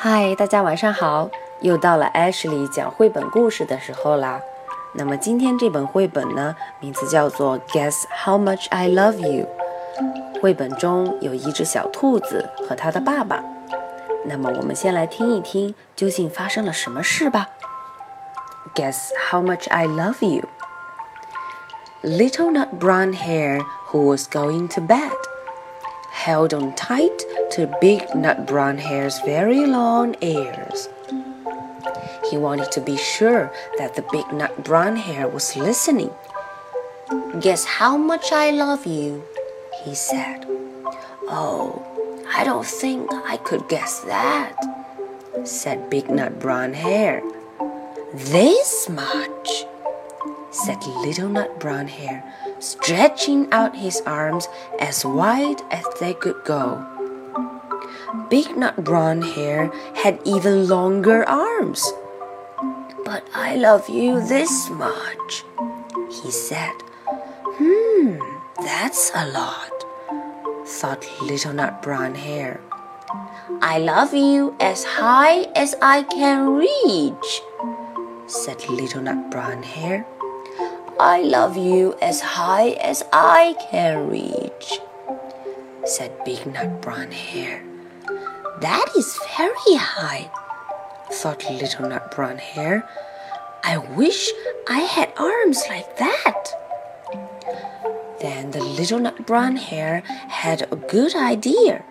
嗨，大家晚上好！又到了 Ashley 讲绘本故事的时候啦。那么今天这本绘本呢，名字叫做《Guess How Much I Love You》。绘本中有一只小兔子和它的爸爸。那么我们先来听一听，究竟发生了什么事吧。Guess how much I love you. Little nut brown hair who was going to bed held on tight to Big Nut Brown Hare's very long ears. He wanted to be sure that the Big Nut Brown Hare was listening. Guess how much I love you, he said. Oh, I don't think I could guess that, said Big Nut Brown Hare. This much, said Little Nut Brown Hare stretching out his arms as wide as they could go. Big Nut Brown Hair had even longer arms. But I love you this much, he said. Hmm, that's a lot, thought Little Nut Brown Hair. I love you as high as I can reach, said Little Nut Brown Hare. I love you as high as I can reach, said Big Nut Brown Hair. That is very high, thought Little Nut Brown Hair. I wish I had arms like that. Then the little nut brown hare had a good idea.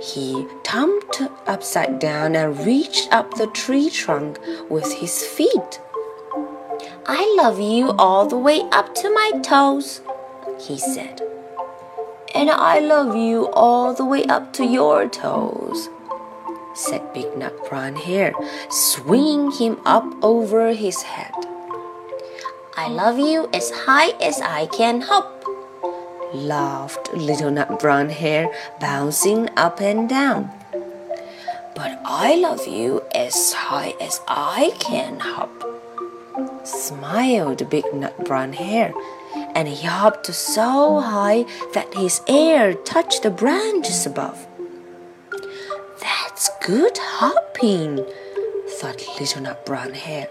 He jumped upside down and reached up the tree trunk with his feet. I love you all the way up to my toes, he said. And I love you all the way up to your toes, said Big Nut Brown Hair, swinging him up over his head. I love you as high as I can hop, laughed Little Nut Brown Hair, bouncing up and down. But I love you as high as I can hop smiled Big Nut Brown Hair, and he hopped so high that his ear touched the branches above. That's good hopping, thought Little Nut Brown Hair.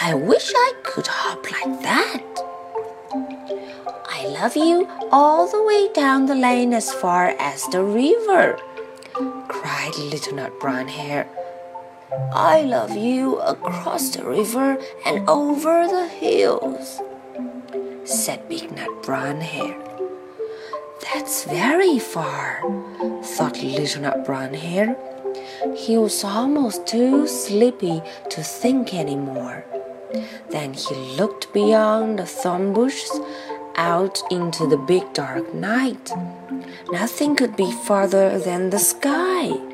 I wish I could hop like that. I love you all the way down the lane as far as the river, cried Little Nut Brown Hare. I love you across the river and over the hills, said Big Nut Brown Hair. That's very far, thought Little Nut Brown Hair. He was almost too sleepy to think any more. Then he looked beyond the thorn bushes out into the big dark night. Nothing could be farther than the sky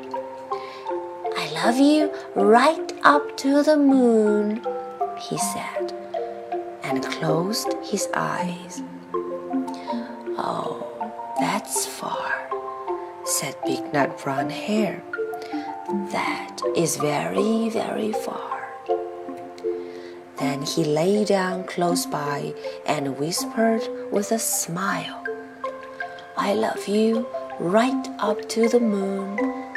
love you right up to the moon, he said, and closed his eyes. Oh, that's far, said Big Nut Brown Hair. That is very, very far. Then he lay down close by and whispered with a smile, I love you right up to the moon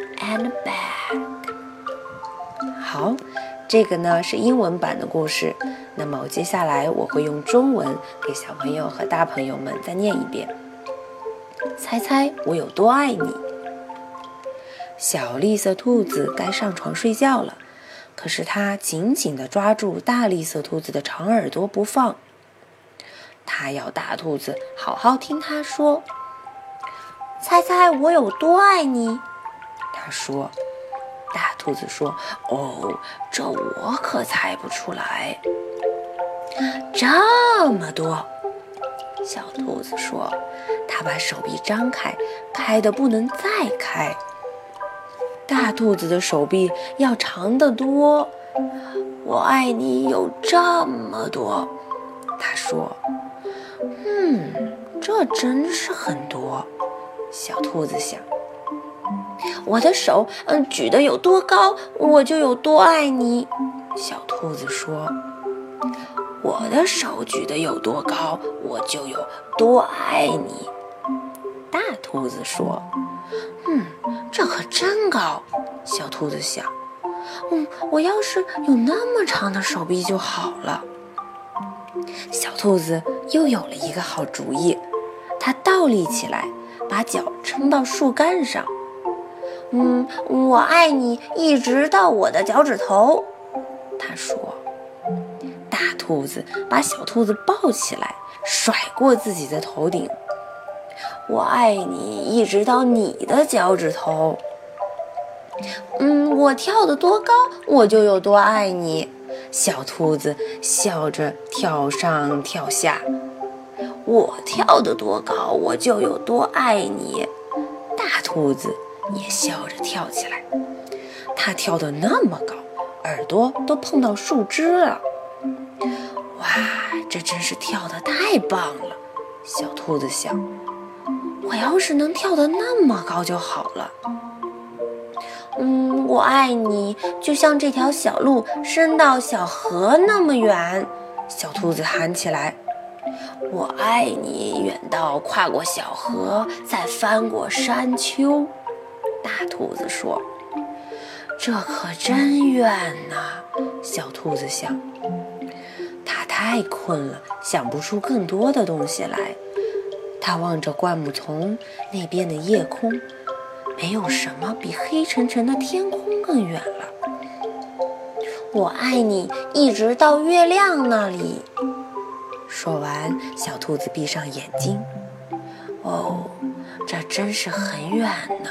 这个呢是英文版的故事。那么接下来我会用中文给小朋友和大朋友们再念一遍。猜猜我有多爱你？小绿色兔子该上床睡觉了，可是它紧紧地抓住大绿色兔子的长耳朵不放。它要大兔子好好听它说。猜猜我有多爱你？它说。大兔子说：“哦，这我可猜不出来。这么多。”小兔子说：“它把手臂张开，开的不能再开。大兔子的手臂要长得多。我爱你有这么多。”他说：“嗯，这真是很多。”小兔子想。我的手，嗯，举得有多高，我就有多爱你。小兔子说：“我的手举得有多高，我就有多爱你。”大兔子说：“嗯，这可真高。”小兔子想：“嗯，我要是有那么长的手臂就好了。”小兔子又有了一个好主意，它倒立起来，把脚撑到树干上。嗯，我爱你一直到我的脚趾头，他说。大兔子把小兔子抱起来，甩过自己的头顶。我爱你一直到你的脚趾头。嗯，我跳得多高，我就有多爱你。小兔子笑着跳上跳下。我跳得多高，我就有多爱你。大兔子也笑着跳起来。它跳得那么高，耳朵都碰到树枝了。哇，这真是跳得太棒了！小兔子想，我要是能跳得那么高就好了。嗯，我爱你，就像这条小路伸到小河那么远。小兔子喊起来：“我爱你，远到跨过小河，再翻过山丘。”大兔子说：“这可真远呐！”小兔子想，它太困了，想不出更多的东西来。它望着灌木丛那边的夜空。没有什么比黑沉沉的天空更远了。我爱你，一直到月亮那里。说完，小兔子闭上眼睛。哦，这真是很远呢。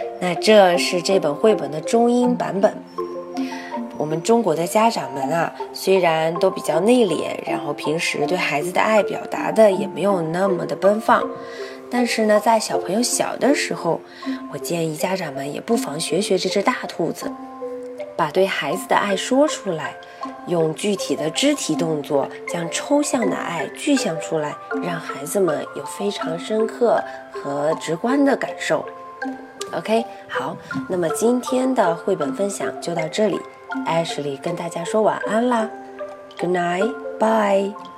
那这是这本绘本的中英版本。我们中国的家长们啊，虽然都比较内敛，然后平时对孩子的爱表达的也没有那么的奔放。但是呢，在小朋友小的时候，我建议家长们也不妨学学这只大兔子，把对孩子的爱说出来，用具体的肢体动作将抽象的爱具象出来，让孩子们有非常深刻和直观的感受。OK，好，那么今天的绘本分享就到这里，Ashley 跟大家说晚安啦，Good night，bye。